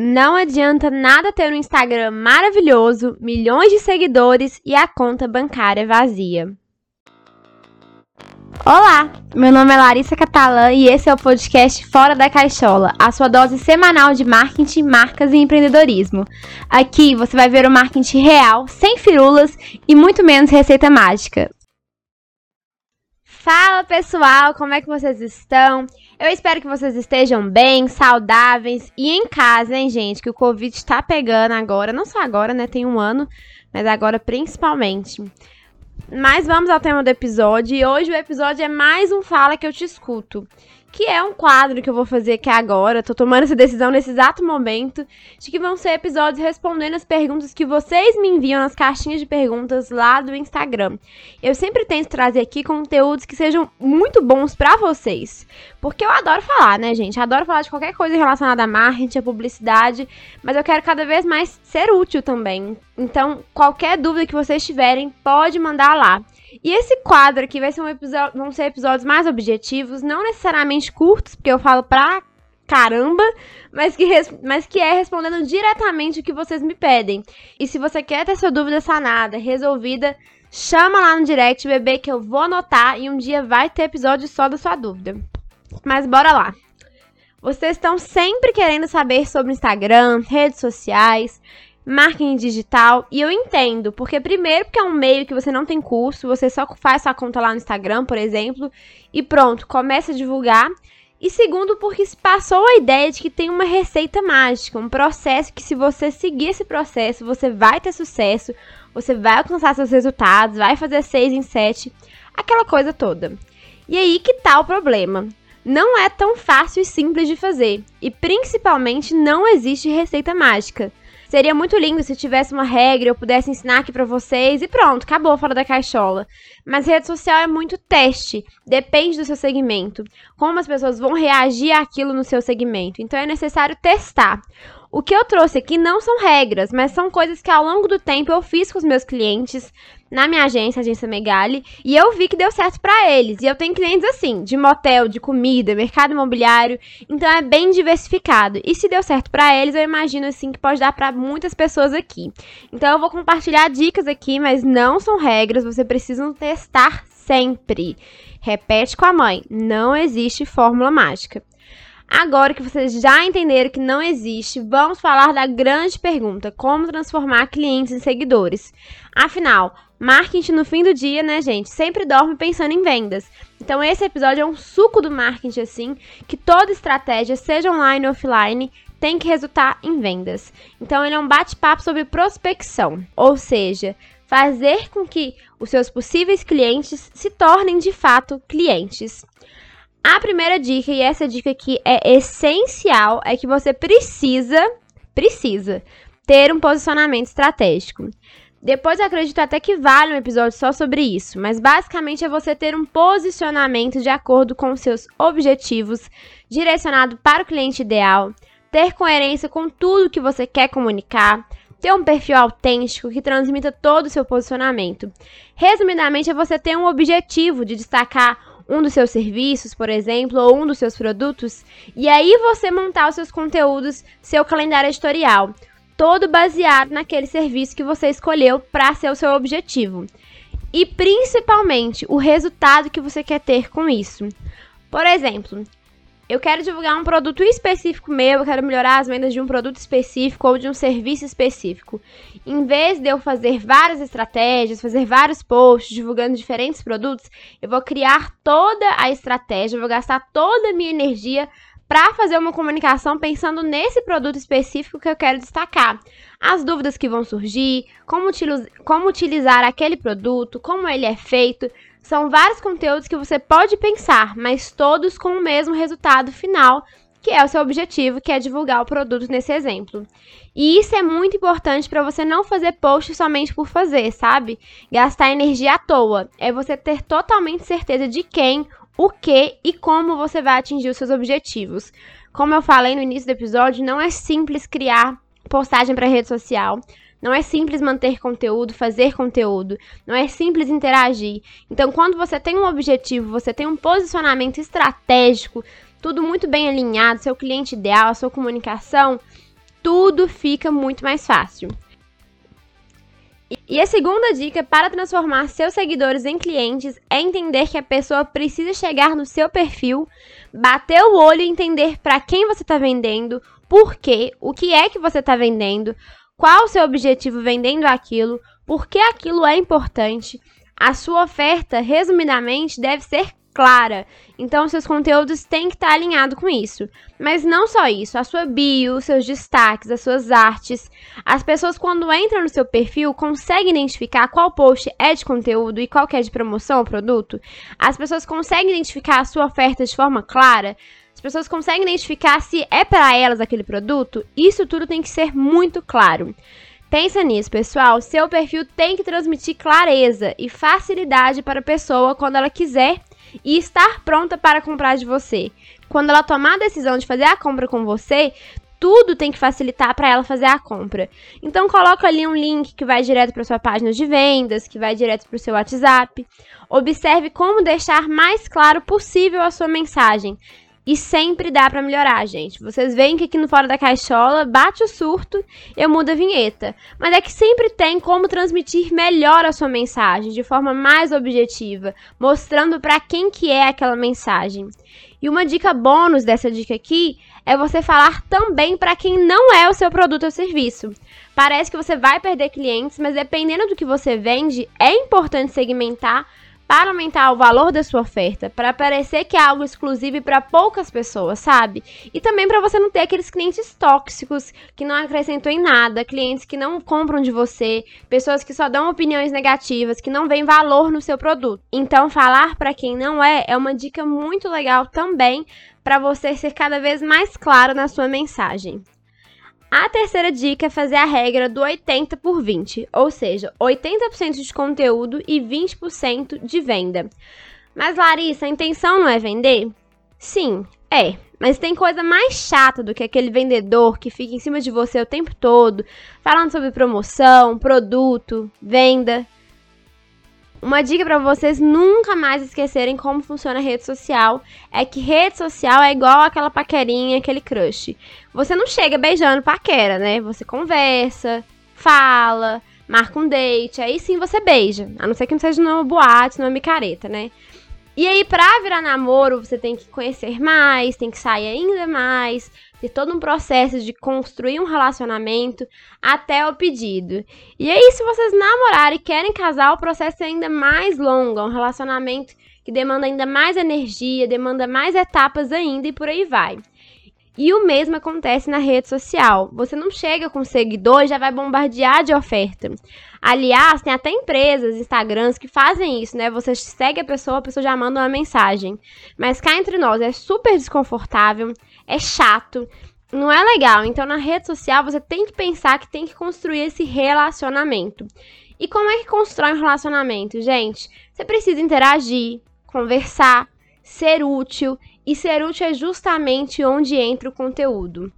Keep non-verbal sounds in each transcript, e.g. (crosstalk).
Não adianta nada ter um Instagram maravilhoso, milhões de seguidores e a conta bancária vazia. Olá, meu nome é Larissa Catalã e esse é o podcast Fora da Caixola, a sua dose semanal de marketing, marcas e empreendedorismo. Aqui você vai ver o marketing real, sem firulas e muito menos receita mágica. Fala pessoal, como é que vocês estão? Eu espero que vocês estejam bem, saudáveis e em casa, hein, gente? Que o Covid está pegando agora, não só agora, né? Tem um ano, mas agora principalmente. Mas vamos ao tema do episódio e hoje o episódio é mais um Fala que eu te escuto que é um quadro que eu vou fazer aqui agora. Tô tomando essa decisão nesse exato momento, de que vão ser episódios respondendo as perguntas que vocês me enviam nas caixinhas de perguntas lá do Instagram. Eu sempre tento trazer aqui conteúdos que sejam muito bons para vocês, porque eu adoro falar, né, gente? Adoro falar de qualquer coisa relacionada a marketing, a publicidade, mas eu quero cada vez mais ser útil também. Então, qualquer dúvida que vocês tiverem, pode mandar lá. E esse quadro aqui vai ser um episódio, vão ser episódios mais objetivos, não necessariamente curtos, porque eu falo pra caramba, mas que, mas que é respondendo diretamente o que vocês me pedem. E se você quer ter sua dúvida sanada, resolvida, chama lá no direct, bebê, que eu vou anotar e um dia vai ter episódio só da sua dúvida. Mas bora lá. Vocês estão sempre querendo saber sobre Instagram, redes sociais, marketing digital. E eu entendo, porque primeiro porque é um meio que você não tem curso, você só faz sua conta lá no Instagram, por exemplo, e pronto, começa a divulgar. E segundo, porque se passou a ideia de que tem uma receita mágica, um processo que se você seguir esse processo, você vai ter sucesso, você vai alcançar seus resultados, vai fazer 6 em 7, aquela coisa toda. E aí que tá o problema. Não é tão fácil e simples de fazer, e principalmente não existe receita mágica. Seria muito lindo se tivesse uma regra, eu pudesse ensinar aqui para vocês e pronto, acabou fora da caixola. Mas rede social é muito teste, depende do seu segmento. Como as pessoas vão reagir àquilo no seu segmento. Então é necessário testar. O que eu trouxe aqui não são regras, mas são coisas que ao longo do tempo eu fiz com os meus clientes na minha agência, agência Megali, e eu vi que deu certo para eles. E eu tenho clientes assim, de motel, de comida, mercado imobiliário, então é bem diversificado. E se deu certo para eles, eu imagino assim que pode dar para muitas pessoas aqui. Então eu vou compartilhar dicas aqui, mas não são regras, você precisa testar sempre. Repete com a mãe, não existe fórmula mágica. Agora que vocês já entenderam que não existe, vamos falar da grande pergunta: como transformar clientes em seguidores? Afinal, marketing no fim do dia, né, gente, sempre dorme pensando em vendas. Então esse episódio é um suco do marketing assim, que toda estratégia, seja online ou offline, tem que resultar em vendas. Então ele é um bate-papo sobre prospecção, ou seja, fazer com que os seus possíveis clientes se tornem de fato clientes. A primeira dica, e essa dica aqui é essencial, é que você precisa, precisa ter um posicionamento estratégico. Depois acredito até que vale um episódio só sobre isso, mas basicamente é você ter um posicionamento de acordo com seus objetivos, direcionado para o cliente ideal, ter coerência com tudo que você quer comunicar, ter um perfil autêntico que transmita todo o seu posicionamento. Resumidamente, é você ter um objetivo de destacar um dos seus serviços, por exemplo, ou um dos seus produtos, e aí você montar os seus conteúdos, seu calendário editorial, todo baseado naquele serviço que você escolheu para ser o seu objetivo. E principalmente o resultado que você quer ter com isso. Por exemplo, eu quero divulgar um produto específico meu, eu quero melhorar as vendas de um produto específico ou de um serviço específico. Em vez de eu fazer várias estratégias, fazer vários posts divulgando diferentes produtos, eu vou criar toda a estratégia, vou gastar toda a minha energia para fazer uma comunicação pensando nesse produto específico que eu quero destacar. As dúvidas que vão surgir, como, como utilizar aquele produto, como ele é feito. São vários conteúdos que você pode pensar, mas todos com o mesmo resultado final, que é o seu objetivo, que é divulgar o produto nesse exemplo. E isso é muito importante para você não fazer post somente por fazer, sabe? Gastar energia à toa. É você ter totalmente certeza de quem, o que e como você vai atingir os seus objetivos. Como eu falei no início do episódio, não é simples criar postagem para rede social. Não é simples manter conteúdo, fazer conteúdo. Não é simples interagir. Então, quando você tem um objetivo, você tem um posicionamento estratégico, tudo muito bem alinhado, seu cliente ideal, a sua comunicação, tudo fica muito mais fácil. E a segunda dica para transformar seus seguidores em clientes é entender que a pessoa precisa chegar no seu perfil, bater o olho e entender para quem você está vendendo, por quê, o que é que você está vendendo, qual o seu objetivo vendendo aquilo, por que aquilo é importante. A sua oferta, resumidamente, deve ser clara. Então, seus conteúdos têm que estar alinhados com isso. Mas não só isso, a sua bio, seus destaques, as suas artes. As pessoas, quando entram no seu perfil, conseguem identificar qual post é de conteúdo e qual é de promoção ou produto. As pessoas conseguem identificar a sua oferta de forma clara. As pessoas conseguem identificar se é para elas aquele produto. Isso tudo tem que ser muito claro. Pensa nisso, pessoal. Seu perfil tem que transmitir clareza e facilidade para a pessoa quando ela quiser e estar pronta para comprar de você. Quando ela tomar a decisão de fazer a compra com você, tudo tem que facilitar para ela fazer a compra. Então coloca ali um link que vai direto para sua página de vendas, que vai direto para o seu WhatsApp. Observe como deixar mais claro possível a sua mensagem. E sempre dá para melhorar, gente. Vocês veem que aqui no Fora da Caixola bate o surto, eu mudo a vinheta. Mas é que sempre tem como transmitir melhor a sua mensagem, de forma mais objetiva, mostrando para quem que é aquela mensagem. E uma dica bônus dessa dica aqui é você falar também para quem não é o seu produto ou serviço. Parece que você vai perder clientes, mas dependendo do que você vende, é importante segmentar para aumentar o valor da sua oferta, para parecer que é algo exclusivo para poucas pessoas, sabe? E também para você não ter aqueles clientes tóxicos que não acrescentam em nada, clientes que não compram de você, pessoas que só dão opiniões negativas, que não veem valor no seu produto. Então, falar para quem não é é uma dica muito legal também para você ser cada vez mais claro na sua mensagem. A terceira dica é fazer a regra do 80 por 20, ou seja, 80% de conteúdo e 20% de venda. Mas Larissa, a intenção não é vender? Sim, é. Mas tem coisa mais chata do que aquele vendedor que fica em cima de você o tempo todo, falando sobre promoção, produto, venda. Uma dica para vocês nunca mais esquecerem como funciona a rede social é que rede social é igual aquela paquerinha, aquele crush. Você não chega beijando paquera, né? Você conversa, fala, marca um date, aí sim você beija. A não ser que não seja numa boate, numa micareta, né? E aí, pra virar namoro, você tem que conhecer mais, tem que sair ainda mais, ter todo um processo de construir um relacionamento até o pedido. E aí, se vocês namorarem e querem casar, o processo é ainda mais longo, é um relacionamento que demanda ainda mais energia, demanda mais etapas ainda e por aí vai. E o mesmo acontece na rede social. Você não chega com seguidor e já vai bombardear de oferta. Aliás, tem até empresas, Instagrams que fazem isso, né? Você segue a pessoa, a pessoa já manda uma mensagem. Mas cá entre nós é super desconfortável, é chato, não é legal. Então na rede social você tem que pensar que tem que construir esse relacionamento. E como é que constrói um relacionamento, gente? Você precisa interagir, conversar, ser útil e ser útil é justamente onde entra o conteúdo.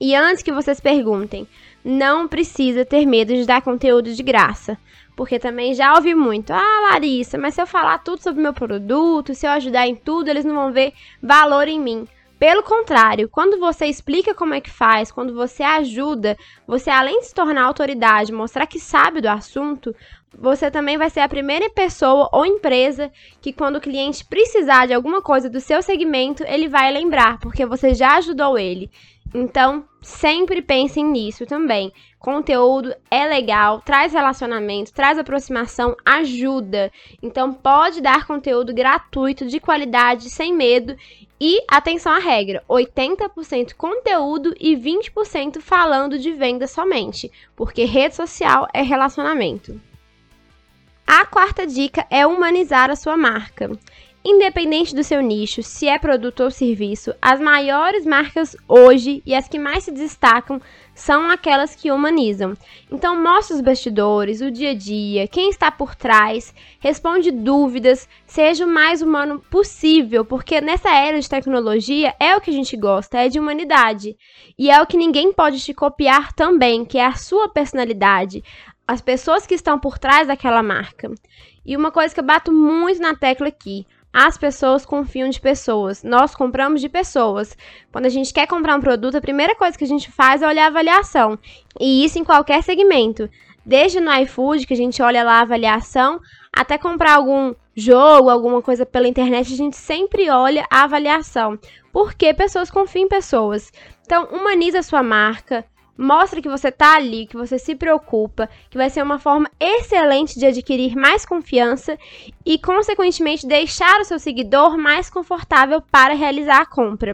E antes que vocês perguntem, não precisa ter medo de dar conteúdo de graça. Porque também já ouvi muito. Ah, Larissa, mas se eu falar tudo sobre meu produto, se eu ajudar em tudo, eles não vão ver valor em mim. Pelo contrário, quando você explica como é que faz, quando você ajuda, você além de se tornar autoridade, mostrar que sabe do assunto, você também vai ser a primeira pessoa ou empresa que quando o cliente precisar de alguma coisa do seu segmento, ele vai lembrar, porque você já ajudou ele. Então, sempre pensem nisso também. Conteúdo é legal, traz relacionamento, traz aproximação, ajuda. Então, pode dar conteúdo gratuito, de qualidade, sem medo. E atenção à regra: 80% conteúdo e 20% falando de venda somente, porque rede social é relacionamento. A quarta dica é humanizar a sua marca. Independente do seu nicho, se é produto ou serviço, as maiores marcas hoje e as que mais se destacam são aquelas que humanizam. Então, mostre os bastidores, o dia a dia, quem está por trás, responde dúvidas, seja o mais humano possível, porque nessa era de tecnologia é o que a gente gosta, é de humanidade. E é o que ninguém pode te copiar também, que é a sua personalidade, as pessoas que estão por trás daquela marca. E uma coisa que eu bato muito na tecla aqui: As pessoas confiam de pessoas. Nós compramos de pessoas. Quando a gente quer comprar um produto, a primeira coisa que a gente faz é olhar a avaliação. E isso em qualquer segmento. Desde no iFood, que a gente olha lá a avaliação, até comprar algum jogo, alguma coisa pela internet, a gente sempre olha a avaliação. Porque pessoas confiam em pessoas. Então, humaniza a sua marca, mostra que você tá ali, que você se preocupa, que vai ser uma forma excelente de adquirir mais confiança e, consequentemente, deixar o seu seguidor mais confortável para realizar a compra.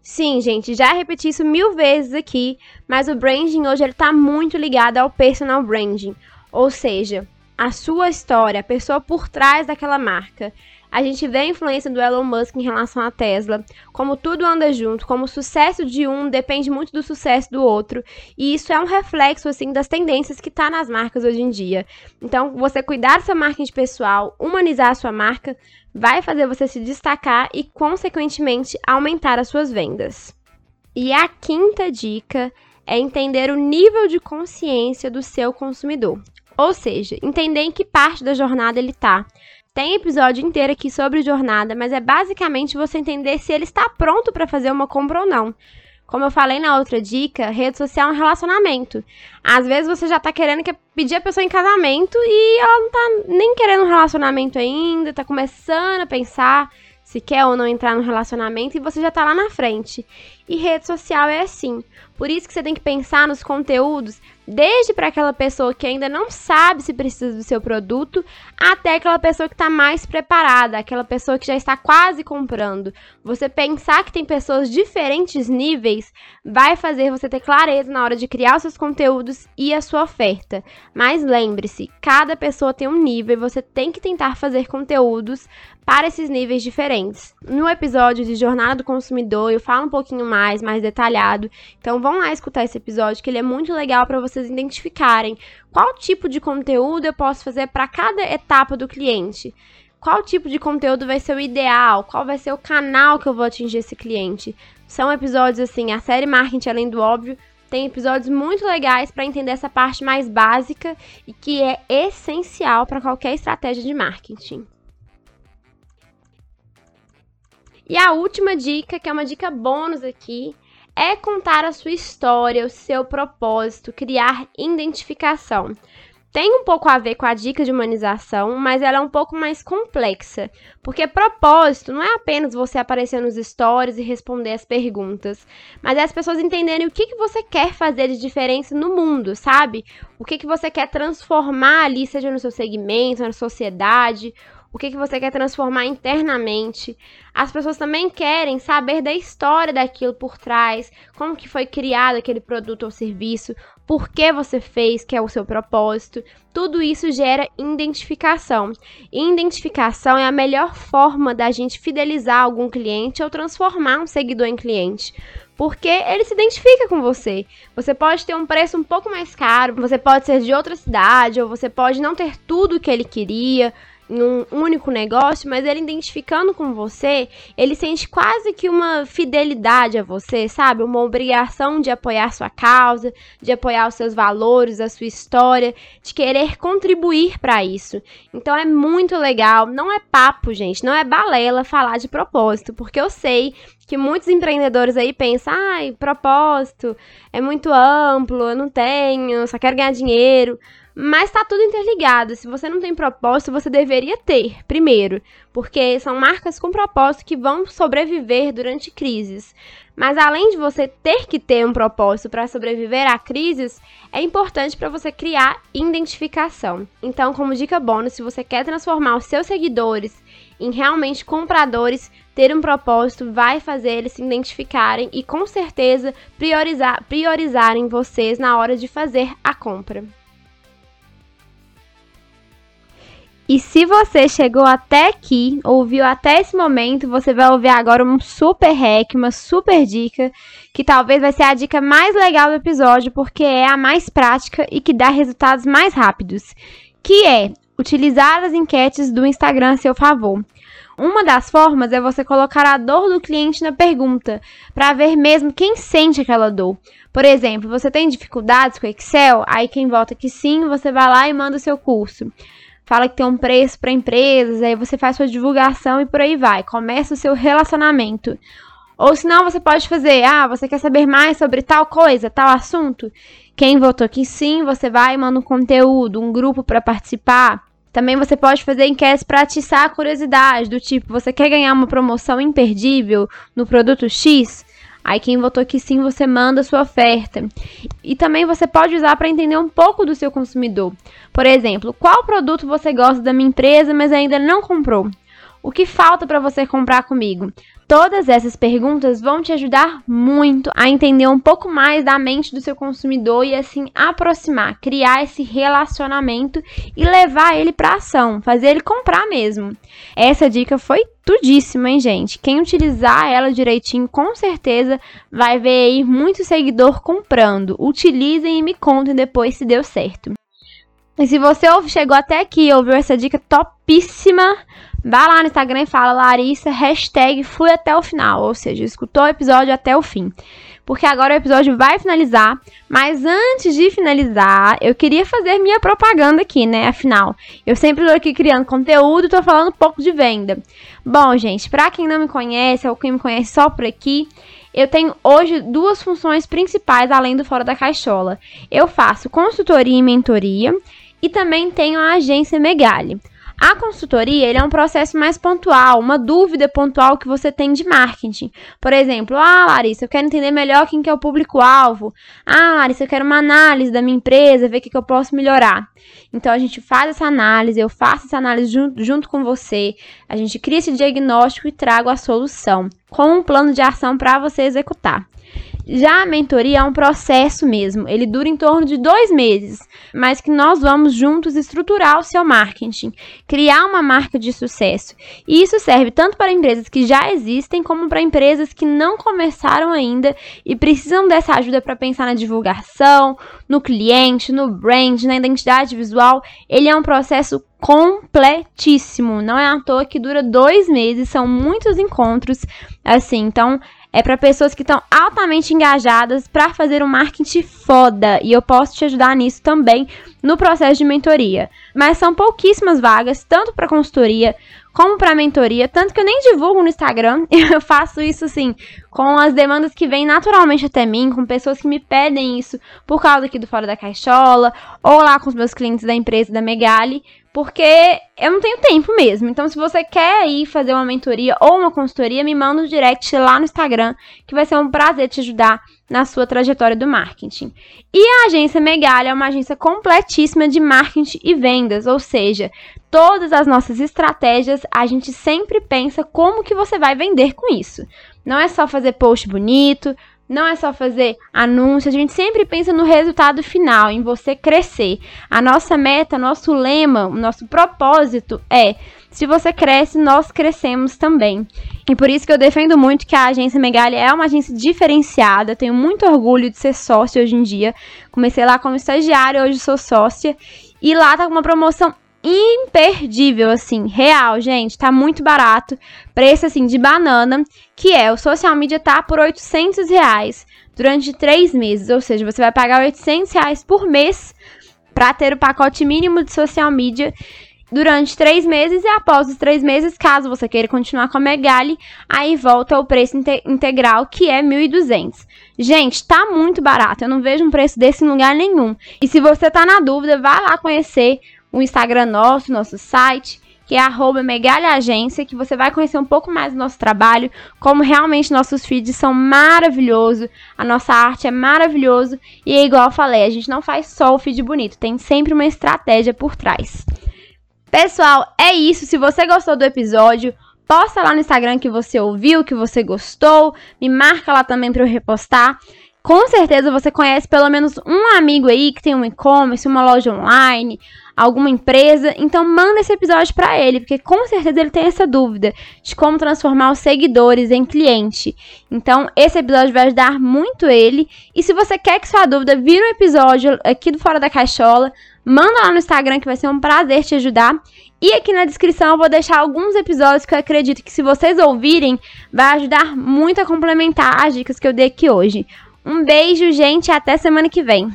Sim, gente, já repeti isso mil vezes aqui, mas o branding hoje ele tá muito ligado ao personal branding, ou seja, a sua história, a pessoa por trás daquela marca. A gente vê a influência do Elon Musk em relação à Tesla, como tudo anda junto, como o sucesso de um depende muito do sucesso do outro, e isso é um reflexo assim das tendências que tá nas marcas hoje em dia. Então, você cuidar da sua marca de pessoal, humanizar a sua marca, vai fazer você se destacar e consequentemente aumentar as suas vendas. E a quinta dica é entender o nível de consciência do seu consumidor. Ou seja, entender em que parte da jornada ele está. Tem episódio inteiro aqui sobre jornada, mas é basicamente você entender se ele está pronto para fazer uma compra ou não. Como eu falei na outra dica, rede social é um relacionamento. Às vezes você já tá querendo pedir a pessoa em casamento e ela não tá nem querendo um relacionamento ainda, tá começando a pensar se quer ou não entrar no relacionamento e você já tá lá na frente. E rede social é assim. Por isso que você tem que pensar nos conteúdos desde para aquela pessoa que ainda não sabe se precisa do seu produto, até aquela pessoa que está mais preparada, aquela pessoa que já está quase comprando. Você pensar que tem pessoas de diferentes níveis vai fazer você ter clareza na hora de criar os seus conteúdos e a sua oferta. Mas lembre-se, cada pessoa tem um nível e você tem que tentar fazer conteúdos para esses níveis diferentes. No episódio de Jornada do Consumidor, eu falo um pouquinho mais, mais detalhado. Então vão lá escutar esse episódio, que ele é muito legal para vocês identificarem qual tipo de conteúdo eu posso fazer para cada etapa do cliente. Qual tipo de conteúdo vai ser o ideal? Qual vai ser o canal que eu vou atingir esse cliente? São episódios assim, a série Marketing Além do Óbvio tem episódios muito legais para entender essa parte mais básica e que é essencial para qualquer estratégia de marketing. E a última dica, que é uma dica bônus aqui, é contar a sua história, o seu propósito, criar identificação. Tem um pouco a ver com a dica de humanização, mas ela é um pouco mais complexa, porque propósito não é apenas você aparecer nos stories e responder as perguntas, mas é as pessoas entenderem o que, que você quer fazer de diferença no mundo, sabe? O que, que você quer transformar ali, seja no seu segmento, na sociedade, o que, que você quer transformar internamente. As pessoas também querem saber da história daquilo por trás, como que foi criado aquele produto ou serviço, por que você fez, que é o seu propósito. Tudo isso gera identificação. E identificação é a melhor forma da gente fidelizar algum cliente ou transformar um seguidor em cliente porque ele se identifica com você. Você pode ter um preço um pouco mais caro, você pode ser de outra cidade, ou você pode não ter tudo que ele queria, em um único negócio, mas ele identificando com você, ele sente quase que uma fidelidade a você, sabe? Uma obrigação de apoiar sua causa, de apoiar os seus valores, a sua história, de querer contribuir para isso. Então é muito legal, não é papo, gente, não é balela falar de propósito, porque eu sei que muitos empreendedores aí pensam, ai, propósito é muito amplo, eu não tenho, só quero ganhar dinheiro. Mas tá tudo interligado. Se você não tem propósito, você deveria ter, primeiro, porque são marcas com propósito que vão sobreviver durante crises. Mas além de você ter que ter um propósito para sobreviver a crises, é importante para você criar identificação. Então, como dica bônus, se você quer transformar os seus seguidores em realmente compradores, ter um propósito vai fazer eles se identificarem e com certeza priorizar, priorizarem vocês na hora de fazer a compra. E se você chegou até aqui, ouviu até esse momento, você vai ouvir agora um super hack, uma super dica, que talvez vai ser a dica mais legal do episódio, porque é a mais prática e que dá resultados mais rápidos, que é utilizar as enquetes do Instagram a seu favor. Uma das formas é você colocar a dor do cliente na pergunta, para ver mesmo quem sente aquela dor. Por exemplo, você tem dificuldades com Excel? Aí quem volta que sim, você vai lá e manda o seu curso. Fala que tem um preço para empresas, aí você faz sua divulgação e por aí vai. Começa o seu relacionamento. Ou senão você pode fazer, ah, você quer saber mais sobre tal coisa, tal assunto? Quem votou que sim, você vai e manda um conteúdo, um grupo para participar. Também você pode fazer enquetes para atiçar a curiosidade, do tipo, você quer ganhar uma promoção imperdível no produto X? Aí quem votou que sim, você manda sua oferta. E também você pode usar para entender um pouco do seu consumidor. Por exemplo, qual produto você gosta da minha empresa, mas ainda não comprou? O que falta para você comprar comigo? Todas essas perguntas vão te ajudar muito a entender um pouco mais da mente do seu consumidor e assim aproximar, criar esse relacionamento e levar ele para ação, fazer ele comprar mesmo. Essa dica foi tudíssima, hein, gente? Quem utilizar ela direitinho, com certeza vai ver aí muito seguidor comprando. Utilizem e me contem depois se deu certo. E se você chegou até aqui e ouviu essa dica topíssima, Vá lá no Instagram e fala Larissa, hashtag fui até o final, ou seja, escutou o episódio até o fim. Porque agora o episódio vai finalizar, mas antes de finalizar, eu queria fazer minha propaganda aqui, né? Afinal, eu sempre tô aqui criando conteúdo e tô falando um pouco de venda. Bom, gente, pra quem não me conhece, ou quem me conhece só por aqui, eu tenho hoje duas funções principais além do Fora da Caixola. Eu faço consultoria e mentoria e também tenho a agência Megali. A consultoria ele é um processo mais pontual, uma dúvida pontual que você tem de marketing. Por exemplo, ah, Larissa, eu quero entender melhor quem que é o público-alvo. Ah, Larissa, eu quero uma análise da minha empresa, ver o que, que eu posso melhorar. Então, a gente faz essa análise, eu faço essa análise junto, junto com você, a gente cria esse diagnóstico e trago a solução, com um plano de ação para você executar. Já a mentoria é um processo mesmo, ele dura em torno de dois meses, mas que nós vamos juntos estruturar o seu marketing, criar uma marca de sucesso. E isso serve tanto para empresas que já existem, como para empresas que não começaram ainda e precisam dessa ajuda para pensar na divulgação, no cliente, no brand, na identidade visual. Ele é um processo completíssimo. Não é à toa que dura dois meses, são muitos encontros, assim. Então, é para pessoas que estão altamente engajadas para fazer um marketing foda. E eu posso te ajudar nisso também no processo de mentoria. Mas são pouquíssimas vagas, tanto para consultoria como para mentoria, tanto que eu nem divulgo no Instagram. (laughs) Eu faço isso assim, com as demandas que vêm naturalmente até mim, com pessoas que me pedem isso por causa aqui do Fora da Caixola, ou lá com os meus clientes da empresa da Megali, porque eu não tenho tempo mesmo. Então, se você quer ir fazer uma mentoria ou uma consultoria, me manda um direct lá no Instagram, que vai ser um prazer te ajudar na sua trajetória do marketing. E a agência Megalha é uma agência completíssima de marketing e vendas, ou seja, todas as nossas estratégias, a gente sempre pensa como que você vai vender com isso. Não é só fazer post bonito, não é só fazer anúncios, a gente sempre pensa no resultado final, em você crescer. A nossa meta, nosso lema, o nosso propósito é: se você cresce, nós crescemos também. E por isso que eu defendo muito que a agência Megali é uma agência diferenciada. Tenho muito orgulho de ser sócia hoje em dia. Comecei lá como estagiária, hoje sou sócia. E lá tá com uma promoção imperdível, assim, real, gente, tá muito barato, preço, assim, de banana, que é, o social media tá por 800 reais durante três meses, ou seja, você vai pagar 800 reais por mês para ter o pacote mínimo de social media durante três meses e após os três meses, caso você queira continuar com a Megali, aí volta o preço inte integral, que é 1.200. Gente, tá muito barato, eu não vejo um preço desse em lugar nenhum. E se você tá na dúvida, vá lá conhecer o Instagram nosso, nosso site, que é arroba Agência, que você vai conhecer um pouco mais do nosso trabalho, como realmente nossos feeds são maravilhosos, a nossa arte é maravilhoso e é igual eu falei, a gente não faz só o feed bonito, tem sempre uma estratégia por trás. Pessoal, é isso. Se você gostou do episódio, posta lá no Instagram que você ouviu, que você gostou, me marca lá também para eu repostar. Com certeza você conhece pelo menos um amigo aí que tem um e-commerce, uma loja online, alguma empresa, então manda esse episódio para ele, porque com certeza ele tem essa dúvida de como transformar os seguidores em cliente. Então, esse episódio vai ajudar muito ele. E se você quer que sua dúvida vire um episódio aqui do Fora da Caixola, manda lá no Instagram que vai ser um prazer te ajudar. E aqui na descrição eu vou deixar alguns episódios que eu acredito que se vocês ouvirem, vai ajudar muito a complementar as dicas que eu dei aqui hoje. Um beijo, gente, até semana que vem.